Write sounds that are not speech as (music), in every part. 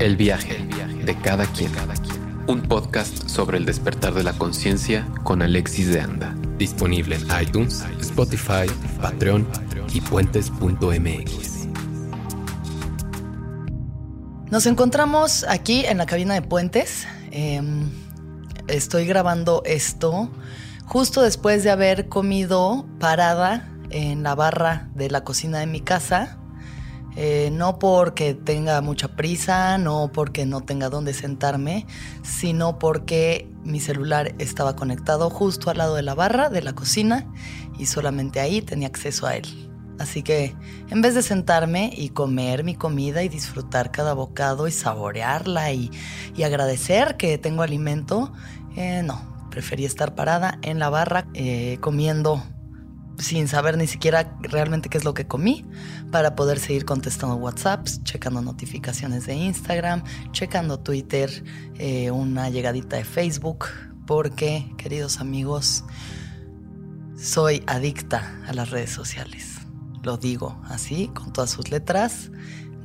El viaje, de cada quien. Un podcast sobre el despertar de la conciencia con Alexis de Anda. Disponible en iTunes, Spotify, Patreon y puentes.mx. Nos encontramos aquí en la cabina de Puentes. Em, estoy grabando esto justo después de haber comido parada en la barra de la cocina de mi casa eh, no porque tenga mucha prisa, no porque no tenga dónde sentarme, sino porque mi celular estaba conectado justo al lado de la barra de la cocina y solamente ahí tenía acceso a él. Así que en vez de sentarme y comer mi comida y disfrutar cada bocado y saborearla y, agradecer que tengo alimento, eh, no, preferí estar parada en la barra eh, comiendo sin saber ni siquiera realmente qué es lo que comí, para poder seguir contestando WhatsApps, checando notificaciones de Instagram, checando Twitter, eh, una llegadita de Facebook, porque, queridos amigos, soy adicta a las redes sociales. Lo digo así, con todas sus letras.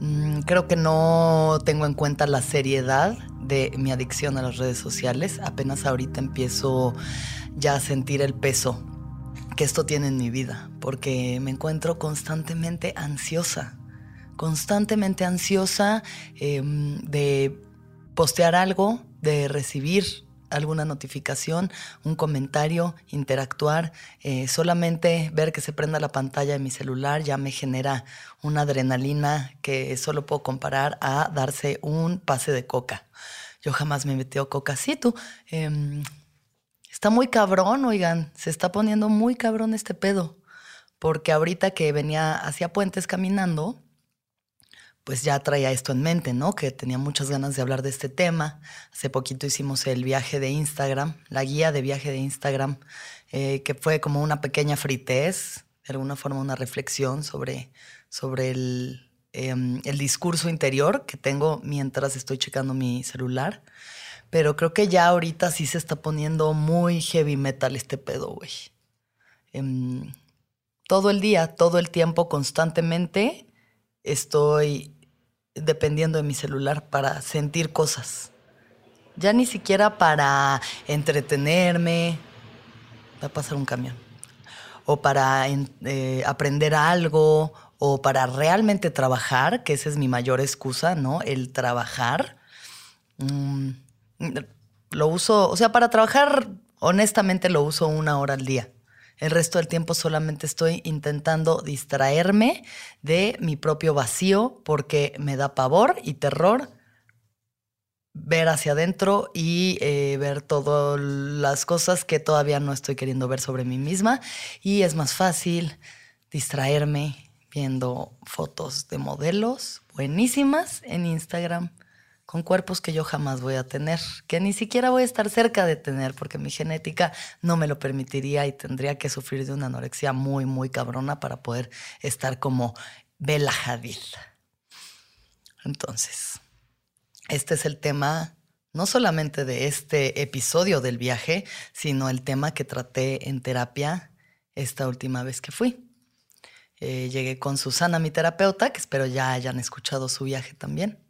Mm, creo que no tengo en cuenta la seriedad de mi adicción a las redes sociales. Apenas ahorita empiezo ya a sentir el peso que esto tiene en mi vida, porque me encuentro constantemente ansiosa, constantemente ansiosa em, de postear algo, de recibir alguna notificación, un comentario, interactuar, eh, solamente ver que se prenda la pantalla de mi celular ya me genera una adrenalina que solo puedo comparar a darse un pase de coca. Yo jamás me metió coca así, tú. Em, Está muy cabrón, oigan, se está poniendo muy cabrón este pedo. Porque ahorita que venía hacia Puentes caminando, pues ya traía esto en mente, ¿no? Que tenía muchas ganas de hablar de este tema. Hace poquito hicimos el viaje de Instagram, la guía de viaje de Instagram, eh, que fue como una pequeña fritez, de alguna forma una reflexión sobre, sobre el, em, el discurso interior que tengo mientras estoy checando mi celular. Pero creo que ya ahorita sí se está poniendo muy heavy metal este pedo, güey. Em, todo el día, todo el tiempo, constantemente, estoy dependiendo de mi celular para sentir cosas. Ya ni siquiera para entretenerme. Va a pasar un camión. O para eh, aprender algo. O para realmente trabajar, que esa es mi mayor excusa, ¿no? El trabajar. Mm, lo uso, o sea, para trabajar, honestamente lo uso una hora al día. El resto del tiempo solamente estoy intentando distraerme de mi propio vacío porque me da pavor y terror ver hacia adentro y eh, ver todas las cosas que todavía no estoy queriendo ver sobre mí misma. Y es más fácil distraerme viendo fotos de modelos buenísimas en Instagram con cuerpos que yo jamás voy a tener, que ni siquiera voy a estar cerca de tener, porque mi genética no me lo permitiría y tendría que sufrir de una anorexia muy, muy cabrona para poder estar como Bella Hadid. Entonces, este es el tema no solamente de este episodio del viaje, sino el tema que traté en terapia esta última vez que fui. Eh, llegué con Susana, mi terapeuta, que espero ya hayan escuchado su viaje también.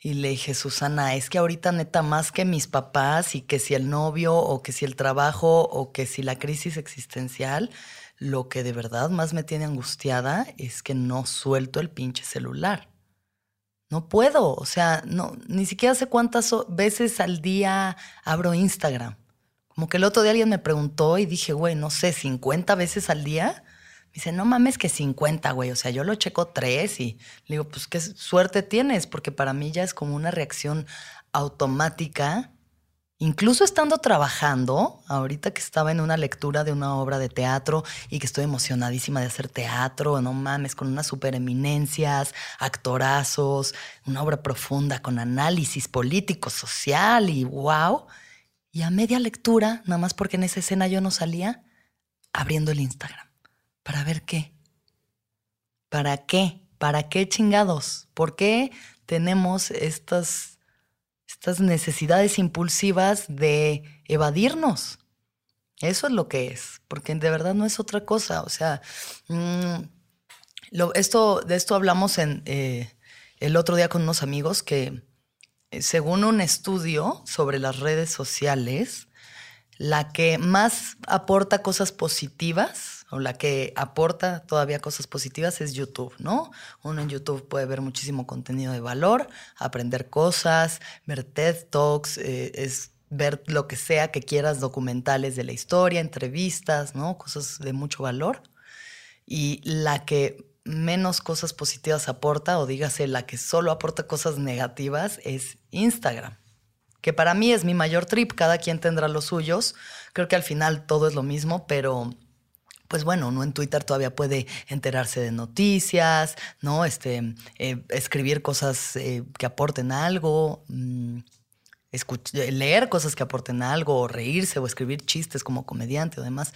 Y le dije, Susana, es que ahorita neta más que mis papás y que si el novio o que si el trabajo o que si la crisis existencial, lo que de verdad más me tiene angustiada es que no suelto el pinche celular. No puedo, o sea, no, ni siquiera sé cuántas veces al día abro Instagram. Como que el otro día alguien me preguntó y dije, güey, no sé, 50 veces al día dice, no mames que 50, güey. O sea, yo lo checo tres y le digo, pues qué suerte tienes, porque para mí ya es como una reacción automática Incluso estando trabajando, ahorita que estaba en una lectura de una obra de teatro y que estoy emocionadísima de hacer teatro, no mames, con unas supereminencias, actorazos, una obra profunda con análisis político, social y wow. Y a media lectura, nada más porque en esa escena yo no salía, abriendo el Instagram. ¿Para ver qué? ¿Para qué? ¿Para qué chingados? ¿Por qué tenemos estas estas necesidades impulsivas de evadirnos. Eso es lo que es, porque de verdad no es otra cosa. O sea, mm, esto, de esto hablamos en, eh, el otro día con unos amigos que, eh, según un estudio sobre las redes sociales, la que más aporta cosas positivas o la que aporta todavía cosas positivas es YouTube, ¿no? Uno en YouTube puede ver muchísimo contenido de valor, aprender cosas, ver TED Talks, eh, es ver lo que sea que quieras, documentales de la historia, entrevistas, ¿no? Cosas de mucho valor. Y la que menos cosas positivas aporta, o dígase, la que solo aporta cosas negativas, es Instagram. Que para mí es mi mayor trip, cada quien tendrá los suyos. Creo que al final todo es lo mismo, pero pues bueno, uno en Twitter todavía puede enterarse de noticias, ¿no? Este, eh, escribir cosas eh, que aporten algo, mm, leer cosas que aporten algo, o reírse, o escribir chistes como comediante o demás.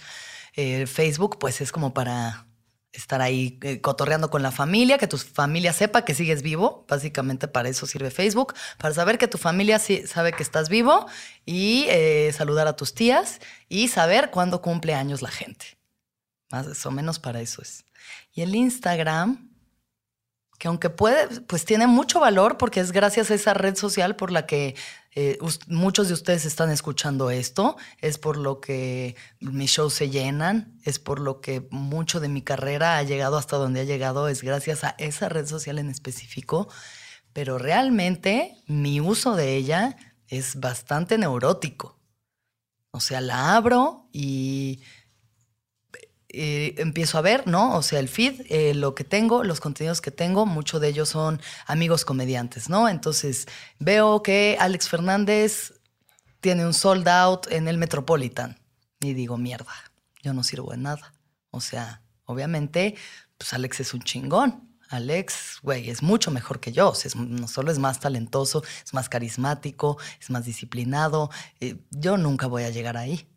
Eh, Facebook, pues es como para estar ahí cotorreando con la familia, que tu familia sepa que sigues vivo. Básicamente para eso sirve Facebook, para saber que tu familia sabe que estás vivo y saludar a tus tías y saber cuándo cumple años la gente. Más o menos para eso es. Y el Instagram, que aunque puede, pues tiene mucho valor porque es gracias a esa red social por la que eh, muchos de ustedes están escuchando esto, es por lo que mis shows se llenan, es por lo que mucho de mi carrera ha llegado hasta donde ha llegado, es gracias a esa red social en específico, pero realmente mi uso de ella es bastante neurótico. O sea, la abro y eh, empiezo a ver, ¿no? O sea, el feed, eh, lo que tengo, los contenidos que tengo, muchos de ellos son amigos comediantes, ¿no? Entonces veo que Alex Fernández tiene un sold out en el Metropolitan y digo, mierda, yo no sirvo de nada. O sea, obviamente, pues Alex es un chingón. Alex, güey, es mucho mejor que yo. no solo es más talentoso, es más carismático, es más disciplinado. Eh, yo nunca voy a llegar ahí.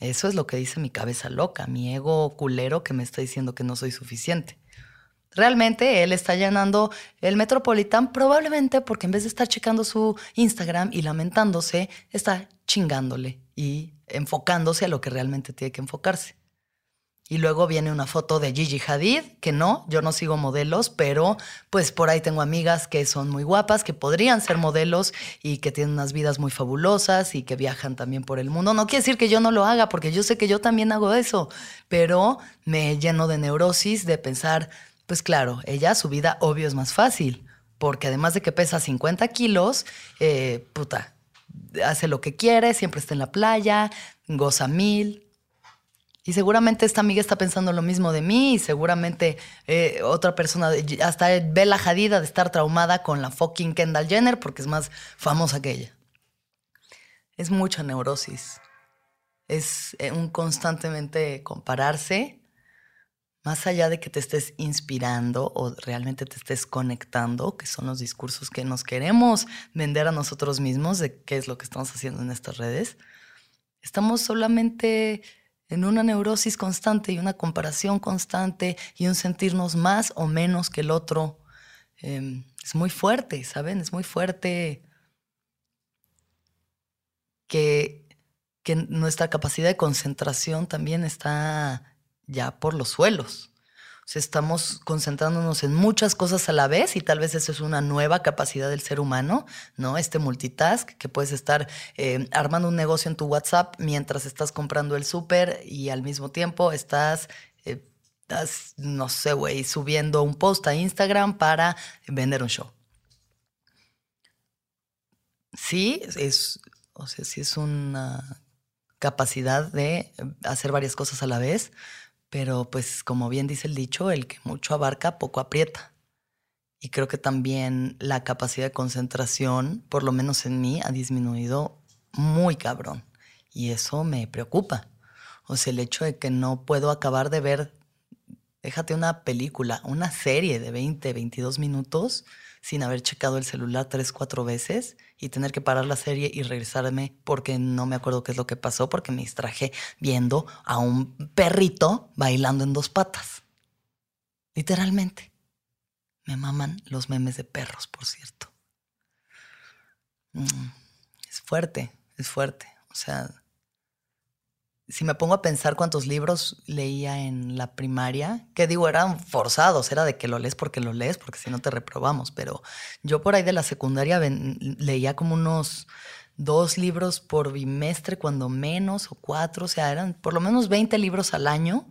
Eso es lo que dice mi cabeza loca, mi ego culero que me está diciendo que no soy suficiente. Realmente él está llenando el Metropolitan probablemente porque en vez de estar checando su Instagram y lamentándose, está chingándole y enfocándose a lo que realmente tiene que enfocarse. Y luego viene una foto de Gigi Hadid, que no, yo no sigo modelos, pero pues por ahí tengo amigas que son muy guapas, que podrían ser modelos y que tienen unas vidas muy fabulosas y que viajan también por el mundo. No quiere decir que yo no lo haga, porque yo sé que yo también hago eso, pero me lleno de neurosis de pensar, pues claro, ella su vida obvio es más fácil, porque además de que pesa 50 kilos, eh, puta, hace lo que quiere, siempre está en la playa, goza mil, y seguramente esta amiga está pensando lo mismo de mí y seguramente eh, otra persona, hasta ve la jadida de estar traumada con la fucking Kendall Jenner porque es más famosa que ella. Es mucha neurosis. Es eh, un constantemente compararse, más allá de que te estés inspirando o realmente te estés conectando, que son los discursos que nos queremos vender a nosotros mismos de qué es lo que estamos haciendo en estas redes. Estamos solamente en una neurosis constante y una comparación constante y un sentirnos más o menos que el otro. Em, es muy fuerte, ¿saben? Es muy fuerte que, que nuestra capacidad de concentración también está ya por los suelos estamos concentrándonos en muchas cosas a la vez y tal vez eso es una nueva capacidad del ser humano, ¿no? Este multitask, que puedes estar eh, armando un negocio en tu WhatsApp mientras estás comprando el súper y al mismo tiempo estás, eh, estás no sé, güey, subiendo un post a Instagram para vender un show. Sí, es, o sea, sí es una capacidad de hacer varias cosas a la vez, pero pues como bien dice el dicho, el que mucho abarca, poco aprieta. Y creo que también la capacidad de concentración, por lo menos en mí, ha disminuido muy cabrón. Y eso me preocupa. O sea, el hecho de que no puedo acabar de ver, déjate una película, una serie de 20, 22 minutos sin haber checado el celular tres, cuatro veces y tener que parar la serie y regresarme porque no me acuerdo qué es lo que pasó porque me distraje viendo a un perrito bailando en dos patas. Literalmente. Me maman los memes de perros, por cierto. Mm, es fuerte, es fuerte. O sea, si me pongo a pensar cuántos libros leía en la primaria, que digo, eran forzados, era de que lo lees porque lo lees, porque si no te reprobamos, pero yo por ahí de la secundaria leía como unos dos libros por bimestre, cuando menos, o cuatro, o sea, eran por lo menos 20 libros al año.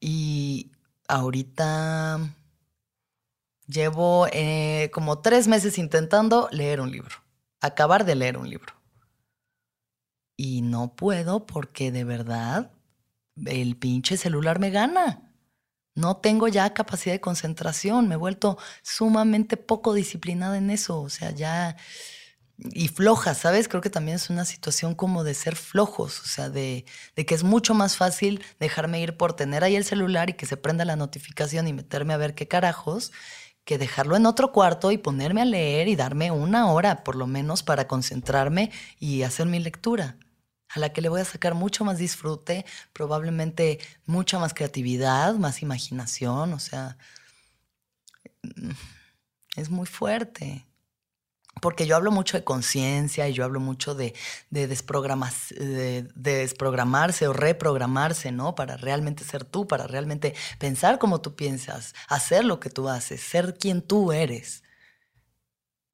Y ahorita llevo eh, como tres meses intentando leer un libro, acabar de leer un libro y no puedo porque de verdad el pinche celular me gana. No tengo ya capacidad de concentración, me he vuelto sumamente poco disciplinada en eso, o sea, ya... Y floja, ¿sabes? Creo que también es una situación como de ser flojos, o sea, de, de que es mucho más fácil dejarme ir por tener ahí el celular y que se prenda la notificación y meterme a ver qué carajos, que dejarlo en otro cuarto y ponerme a leer y darme una hora por lo menos para concentrarme y hacer mi lectura a la que le voy a sacar mucho más disfrute, probablemente mucha más creatividad, más imaginación, o sea, mm, es muy fuerte. Porque yo hablo mucho de conciencia y yo hablo mucho de, de, de, desprogramarse o reprogramarse, ¿no? Para realmente ser tú, para realmente pensar como tú piensas, hacer lo que tú haces, ser quien tú eres.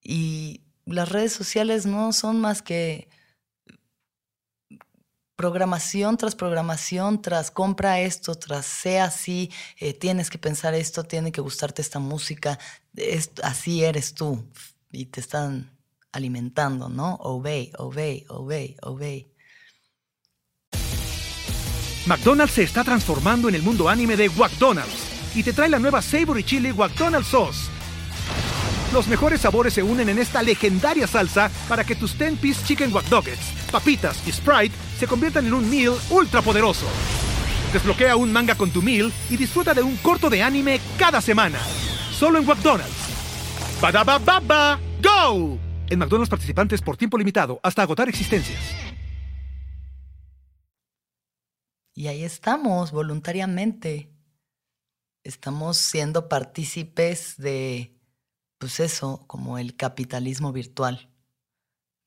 Y las redes sociales no son más que programación tras programación, tras compra esto, tras sea así, eh, tienes que pensar esto, tiene que gustarte esta música, así eres tú y te están alimentando, ¿no? Obey, obey, obey, obey. McDonald's se está transformando en el mundo anime de McDonald's y te trae la nueva Savory Chili McDonald's Sauce los mejores sabores se unen en esta legendaria salsa para que tus 10-piece chicken wack papitas y Sprite se conviertan en un meal ultra poderoso. Desbloquea un manga con tu meal y disfruta de un corto de anime cada semana. Solo en McDonald's. baba ¡Go! En McDonald's participantes por tiempo limitado hasta agotar existencias. Y ahí estamos, voluntariamente. Estamos siendo partícipes de pues eso, como el capitalismo virtual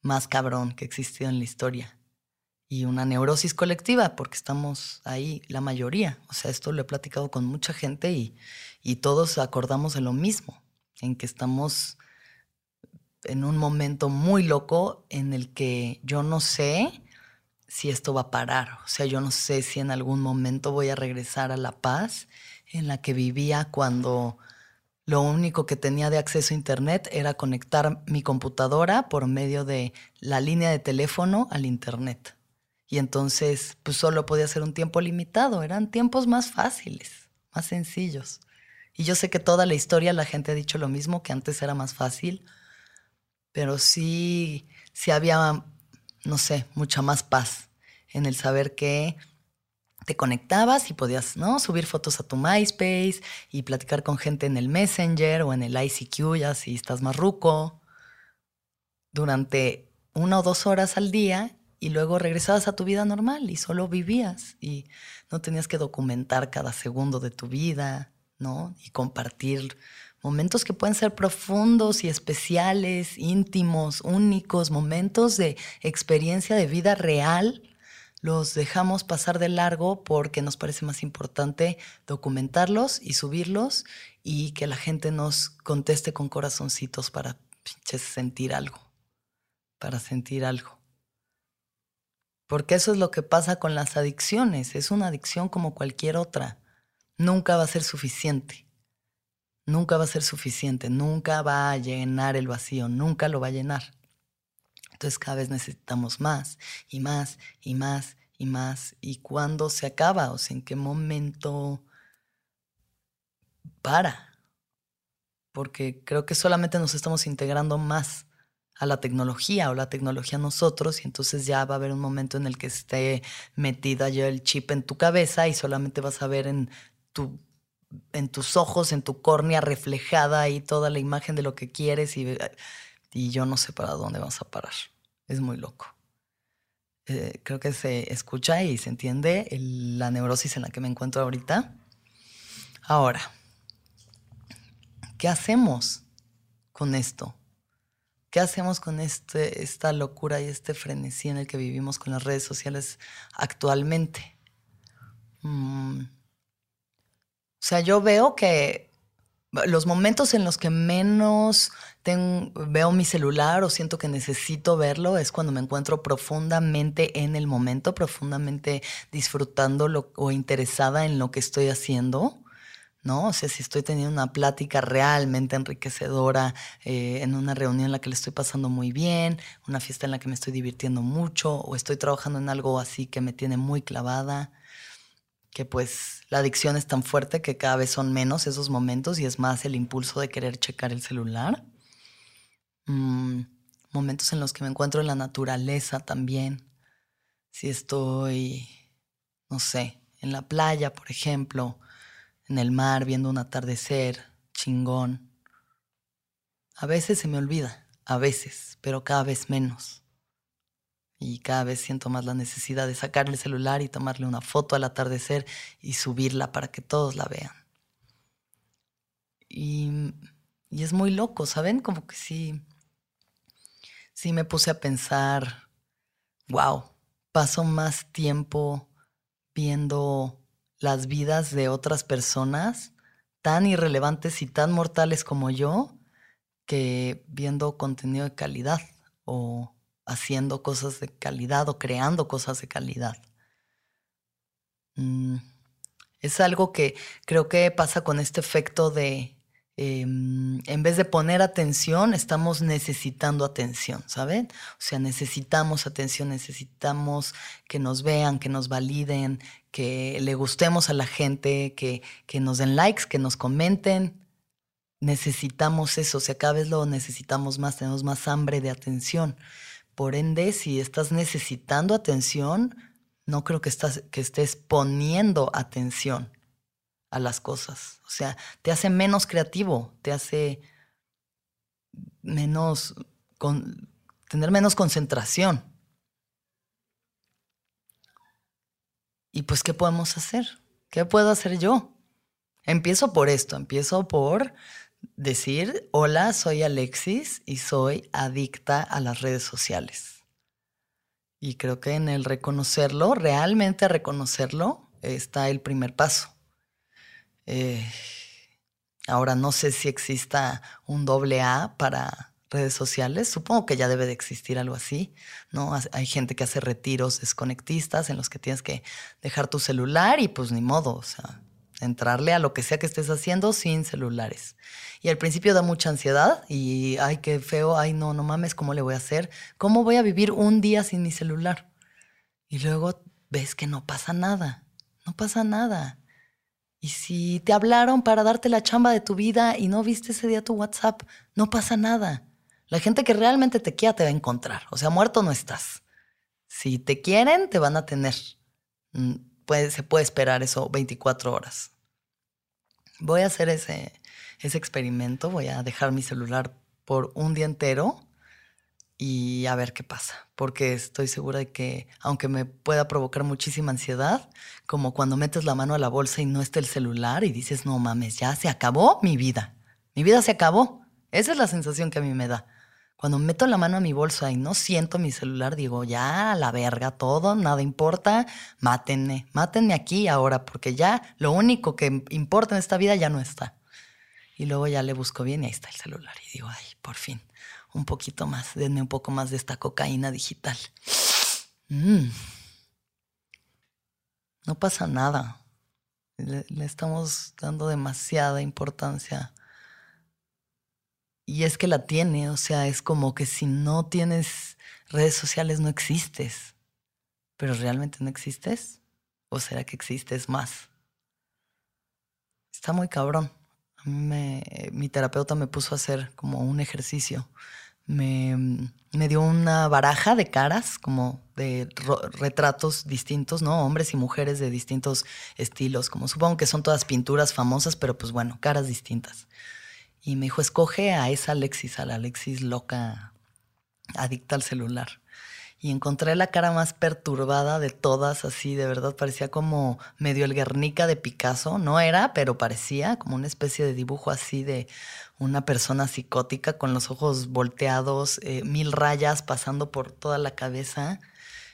más cabrón que existió en la historia. Y una neurosis colectiva, porque estamos ahí la mayoría. O sea, esto lo he platicado con mucha gente y, y todos acordamos de lo mismo, en que estamos en un momento muy loco en el que yo no sé si esto va a parar. O sea, yo no sé si en algún momento voy a regresar a la paz en la que vivía cuando lo único que tenía de acceso a Internet era conectar mi computadora por medio de la línea de teléfono al Internet. Y entonces, pues solo podía ser un tiempo limitado. Eran tiempos más fáciles, más sencillos. Y yo sé que toda la historia la gente ha dicho lo mismo, que antes era más fácil, pero sí, sí había, no sé, mucha más paz en el saber que te conectabas y podías ¿no? subir fotos a tu MySpace y platicar con gente en el Messenger o en el ICQ, ya si estás más ruco, durante una o dos horas al día y luego regresabas a tu vida normal y solo vivías y no tenías que documentar cada segundo de tu vida, ¿no? Y compartir momentos que pueden ser profundos y especiales, íntimos, únicos, momentos de experiencia de vida real los dejamos pasar de largo porque nos parece más importante documentarlos y subirlos y que la gente nos conteste con corazoncitos para sentir algo, para sentir algo. Porque eso es lo que pasa con las adicciones, es una adicción como cualquier otra. Nunca va a ser suficiente, nunca va a ser suficiente, nunca va a llenar el vacío, nunca lo va a llenar. Entonces cada vez necesitamos más y más y más y más. ¿Y cuándo se acaba? O sea, ¿en qué momento para? Porque creo que solamente nos estamos integrando más a la tecnología o la tecnología a nosotros y entonces ya va a haber un momento en el que esté metida ya el chip en tu cabeza y solamente vas a ver en tu en tus ojos, en tu córnea reflejada ahí toda la imagen de lo que quieres y, y yo no sé para dónde vas a parar. Es muy loco. Eh, creo que se escucha y se entiende la neurosis en la que me encuentro ahorita. Ahora, ¿qué hacemos con esto? ¿Qué hacemos con este, esta locura y este frenesí en el que vivimos con las redes sociales actualmente? Mm. O sea, yo veo que los momentos en los que menos veo mi celular o siento que necesito verlo es cuando me encuentro profundamente en el momento, profundamente disfrutando o interesada en lo que estoy haciendo. ¿No? O sea, si estoy teniendo una plática realmente enriquecedora, eh, en una reunión en la que le estoy pasando muy bien, una fiesta en la que me estoy divirtiendo mucho, o estoy trabajando en algo así que me tiene muy clavada, que pues la adicción es tan fuerte que cada vez son menos esos momentos y es más el impulso de querer checar el celular. Mm, momentos en los que me encuentro en la naturaleza también. Si estoy, no sé, en la playa, por ejemplo, en el mar viendo un atardecer chingón. A veces se me olvida, a veces, pero cada vez menos. Y cada vez siento más la necesidad de sacar el celular y tomarle una foto al atardecer y subirla para que todos la vean. Y, y es muy loco, ¿saben? Como que sí, sí me puse a pensar, wow, paso más tiempo viendo las vidas de otras personas tan irrelevantes y tan mortales como yo que viendo contenido de calidad o haciendo cosas de calidad o creando cosas de calidad. Mm, es algo que creo que pasa con este efecto de Em, en vez de poner atención, estamos necesitando atención, ¿saben? O sea, necesitamos atención, necesitamos que nos vean, que nos validen, que le gustemos a la gente, que, que nos den likes, que nos comenten. Necesitamos eso, o sea, cada vez lo necesitamos más, tenemos más hambre de atención. Por ende, si estás necesitando atención, no creo que, que estés poniendo atención a las cosas. O sea, te hace menos creativo, te hace menos, con, tener menos concentración. Y pues, ¿qué podemos hacer? ¿Qué puedo hacer yo? Empiezo por esto, empiezo por decir, hola, soy Alexis y soy adicta a las redes sociales. Y creo que en el reconocerlo, realmente reconocerlo, está el primer paso. Eh, ahora no sé si exista un doble A para redes sociales. Supongo que ya debe de existir algo así, ¿no? Hay gente que hace retiros desconectistas en los que tienes que dejar tu celular y pues ni modo, o sea, entrarle a lo que sea que estés haciendo sin celulares. Y al principio da mucha ansiedad y, ay, qué feo, ay, no, no mames, ¿cómo le voy a hacer? ¿Cómo voy a vivir un día sin mi celular? Y luego ves que no pasa nada, no pasa nada. Y si te hablaron para darte la chamba de tu vida y no viste ese día tu WhatsApp, no pasa nada. La gente que realmente te quiera te va a encontrar. O sea, muerto no estás. Si te quieren, te van a tener. Mm, se puede esperar eso 24 horas. Voy a hacer ese experimento. Voy a dejar mi celular por un día entero y a ver qué pasa, porque estoy segura de que aunque me pueda provocar muchísima ansiedad, como cuando metes la mano a la bolsa y no está el celular y dices, no mames, ya se acabó mi vida, mi vida se acabó. Esa es la sensación que a mí me da. Cuando meto la mano a mi bolsa y no siento mi celular, digo, ya, la verga, todo, nada importa, mátenme, mátenme aquí ahora, porque ya lo único que importa en esta vida ya no está. Y luego ya le busco bien y ahí está el celular y digo, ay, por fin un poquito más, denme un poco más de esta cocaína digital. Mm. No pasa nada. Le, estamos dando demasiada importancia. Y es que la tiene, o sea, es como que si no tienes redes sociales no existes. Pero realmente no existes. ¿O será que existes más? Está muy cabrón. Me, mi terapeuta me puso a hacer como un ejercicio me, me dio una baraja de caras, como de retratos distintos, ¿no? Hombres y mujeres de distintos estilos, como supongo que son todas pinturas famosas, pero pues bueno, caras distintas. Y me dijo, escoge a esa Alexis, a la Alexis loca, adicta al celular. Y encontré la cara más perturbada de todas, así, de verdad, parecía como medio el Guernica de Picasso. No era, pero parecía como una especie de dibujo así de una persona psicótica con los ojos volteados, eh, mil rayas pasando por toda la cabeza.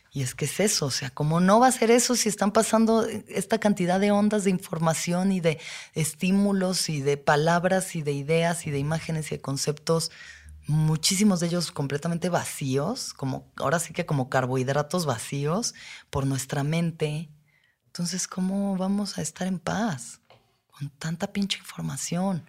Y es que es eso, o sea, ¿cómo no va a ser eso si están pasando esta cantidad de ondas de información y de estímulos y de palabras y de ideas y de imágenes y de conceptos, muchísimos de ellos completamente vacíos, como ahora sí que como carbohidratos vacíos por nuestra mente? Entonces, ¿cómo vamos a estar en paz con tanta pinche información?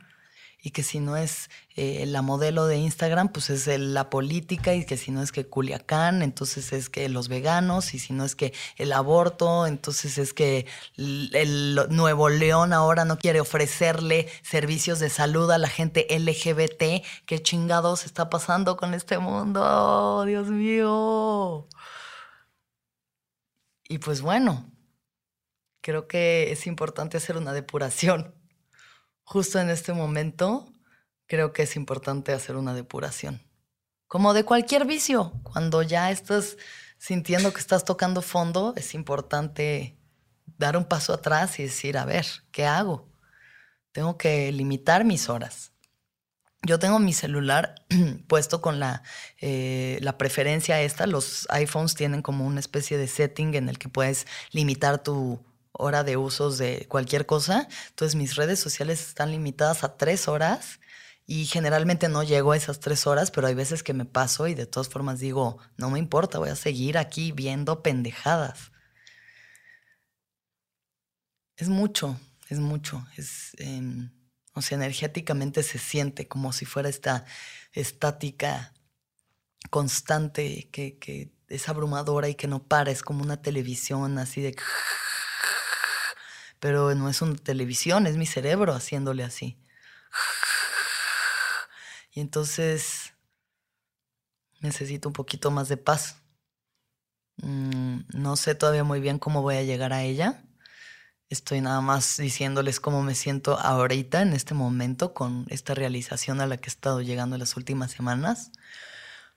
Y que si no es eh, la modelo de Instagram, pues es la política y que si no es que Culiacán, entonces es que los veganos y si no es que el aborto, entonces es que el, Nuevo León ahora no quiere ofrecerle servicios de salud a la gente LGBT. ¿Qué chingados está pasando con este mundo? Dios mío. Y pues bueno, creo que es importante hacer una depuración justo en este momento creo que es importante hacer una depuración. Como de cualquier vicio, cuando ya estás sintiendo que estás tocando fondo, es importante dar un paso atrás y decir, a ver, ¿qué hago? Tengo que limitar mis horas. Yo tengo mi celular (clears throat) puesto con la, eh, la preferencia esta. Los iPhones tienen como una especie de setting en el que puedes limitar tu, hora de usos de cualquier cosa. Entonces mis redes sociales están limitadas a tres horas y generalmente no llego a esas tres horas, pero hay veces que me paso y de todas formas digo, no me importa, voy a seguir aquí viendo pendejadas. Es mucho, es mucho. Es, em, o sea, energéticamente se siente como si fuera esta estática constante que, que es abrumadora y que no para, es como una televisión así de pero no es una televisión, es mi cerebro haciéndole así. Y entonces necesito un poquito más de paz. Mm, no sé todavía muy bien cómo voy a llegar a ella. Estoy nada más diciéndoles cómo me siento ahorita, en este momento, con esta realización a la que he estado llegando en las últimas semanas.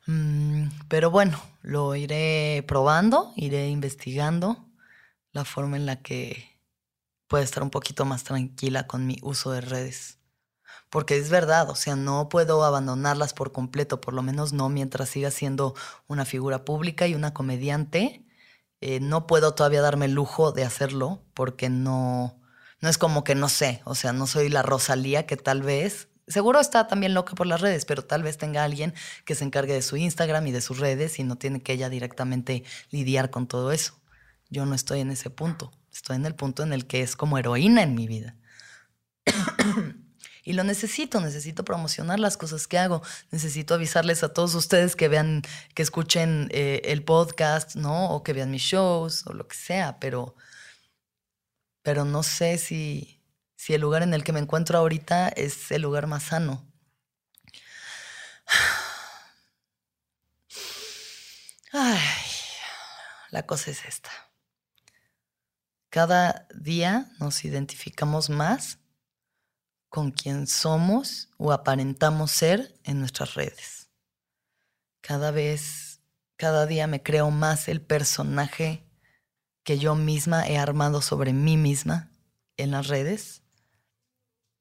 Mm, pero bueno, lo iré probando, iré investigando la forma en la que puede estar un poquito más tranquila con mi uso de redes. Porque es verdad, o sea, no puedo abandonarlas por completo, por lo menos no mientras siga siendo una figura pública y una comediante. Eh, no puedo todavía darme el lujo de hacerlo porque no, no es como que no sé, o sea, no soy la Rosalía que tal vez, seguro está también loca por las redes, pero tal vez tenga alguien que se encargue de su Instagram y de sus redes y no tiene que ella directamente lidiar con todo eso. Yo no estoy en ese punto. Estoy en el punto en el que es como heroína en mi vida. y lo necesito, necesito promocionar las cosas que hago, necesito avisarles a todos ustedes que vean, que escuchen eh, el podcast, ¿no? O que vean mis shows o lo que sea, pero, pero no sé si, si el lugar en el que me encuentro ahorita es el lugar más sano. Ay, la cosa es esta. Cada día nos identificamos más con quien somos o aparentamos ser en nuestras redes. Cada vez, cada día me creo más el personaje que yo misma he armado sobre mí misma en las redes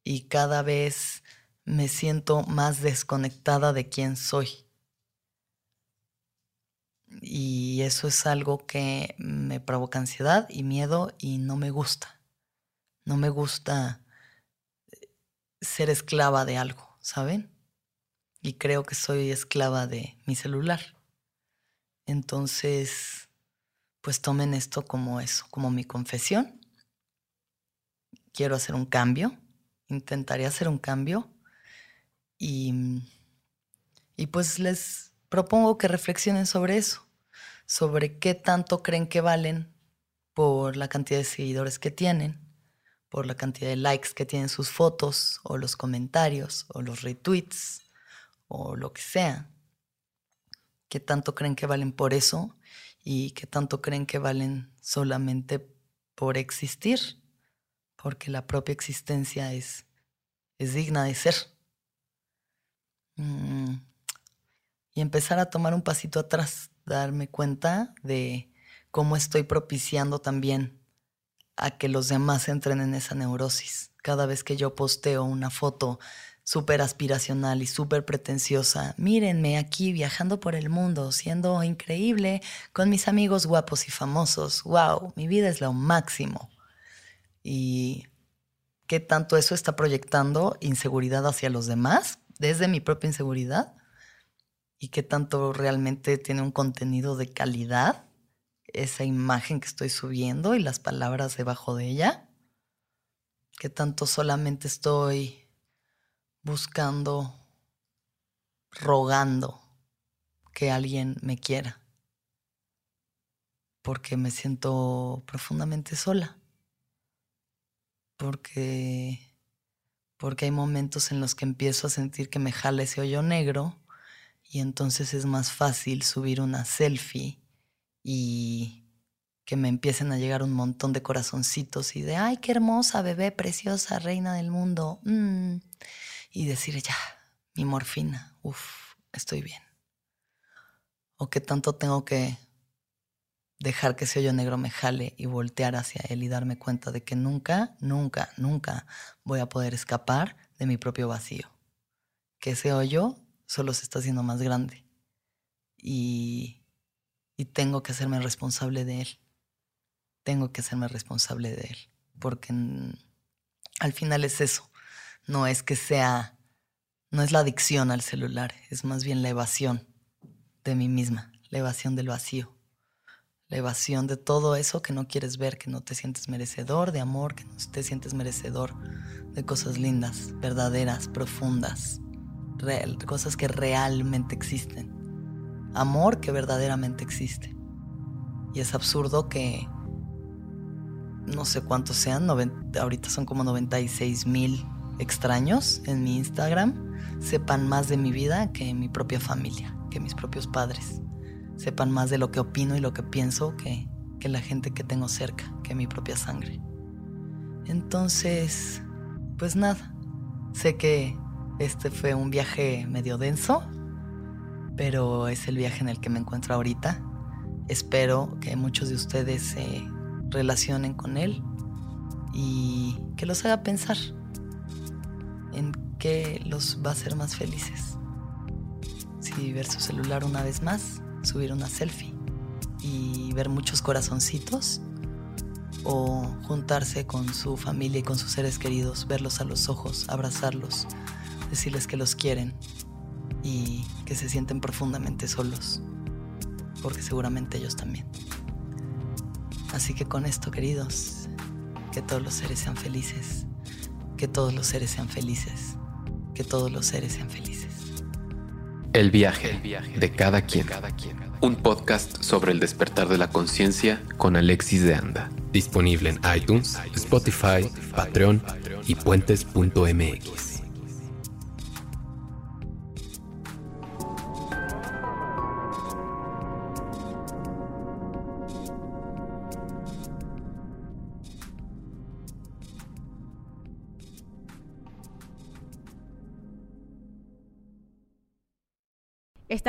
y cada vez me siento más desconectada de quién soy. Y eso es algo que me provoca ansiedad y miedo y no me gusta. No me gusta ser esclava de algo, ¿saben? Y creo que soy esclava de mi celular. Entonces, pues tomen esto como eso, como mi confesión. Quiero hacer un cambio, intentaré hacer un cambio y, y pues les propongo que reflexionen sobre eso, sobre qué tanto creen que valen por la cantidad de seguidores que tienen, por la cantidad de likes que tienen sus fotos o los comentarios o los retweets o lo que sea. ¿Qué tanto creen que valen por eso? ¿Y qué tanto creen que valen solamente por existir? Porque la propia existencia es, es digna de ser. Mm, y empezar a tomar un pasito atrás, darme cuenta de cómo estoy propiciando también a que los demás entren en esa neurosis. Cada vez que yo posteo una foto súper aspiracional y súper pretenciosa, mírenme aquí viajando por el mundo, siendo increíble con mis amigos guapos y famosos, wow, mi vida es lo máximo. Y qué tanto eso está proyectando inseguridad hacia los demás, desde mi propia inseguridad, y qué tanto realmente tiene un contenido de calidad esa imagen que estoy subiendo y las palabras debajo de ella. Qué tanto solamente estoy buscando, rogando que alguien me quiera. Porque me siento profundamente sola. Porque porque hay momentos en los que empiezo a sentir que me jala ese hoyo negro y entonces es más fácil subir una selfie y que me empiecen a llegar un montón de corazoncitos y de, ay, qué hermosa bebé, preciosa, reina del mundo. Mm. Y decir, ya, mi morfina, uff, estoy bien. O que tanto tengo que dejar que ese hoyo negro me jale y voltear hacia él y darme cuenta de que nunca, nunca, nunca voy a poder escapar de mi propio vacío. Que ese hoyo solo se está haciendo más grande. Y, y tengo que hacerme responsable de él. Tengo que hacerme responsable de él. Porque al final es eso. No es que sea, no es la adicción al celular, es más bien la evasión de mí misma, la evasión del vacío la evasión de todo eso que no quieres ver, que no te sientes merecedor de amor, que no te sientes merecedor de cosas lindas, verdaderas, profundas cosas que realmente existen. Amor que verdaderamente existe. Y es absurdo que no sé cuántos sean, ahorita son como 96 mil extraños en mi Instagram, sepan más de mi vida que mi propia familia, que mis propios padres. Sepan más de lo que opino y lo que pienso que, que la gente que tengo cerca, que mi propia sangre. Entonces, pues nada, sé que este fue un viaje medio denso, pero es el viaje en el que me encuentro ahorita. Espero que muchos de ustedes se relacionen con él y que los haga pensar en qué los va a hacer más felices. Si ver su celular una vez más, subir una selfie y ver muchos corazoncitos o juntarse con su familia y con sus seres queridos, verlos a los ojos, abrazarlos, decirles que los quieren y que se sienten profundamente solos, porque seguramente ellos también. Así que con esto, queridos, que todos los seres sean felices, que todos los seres sean felices, que todos los seres sean felices. El viaje, de cada quien. Un podcast sobre el despertar de la conciencia con Alexis de Anda. Disponible en iTunes, Spotify, Patreon y puentes.mx.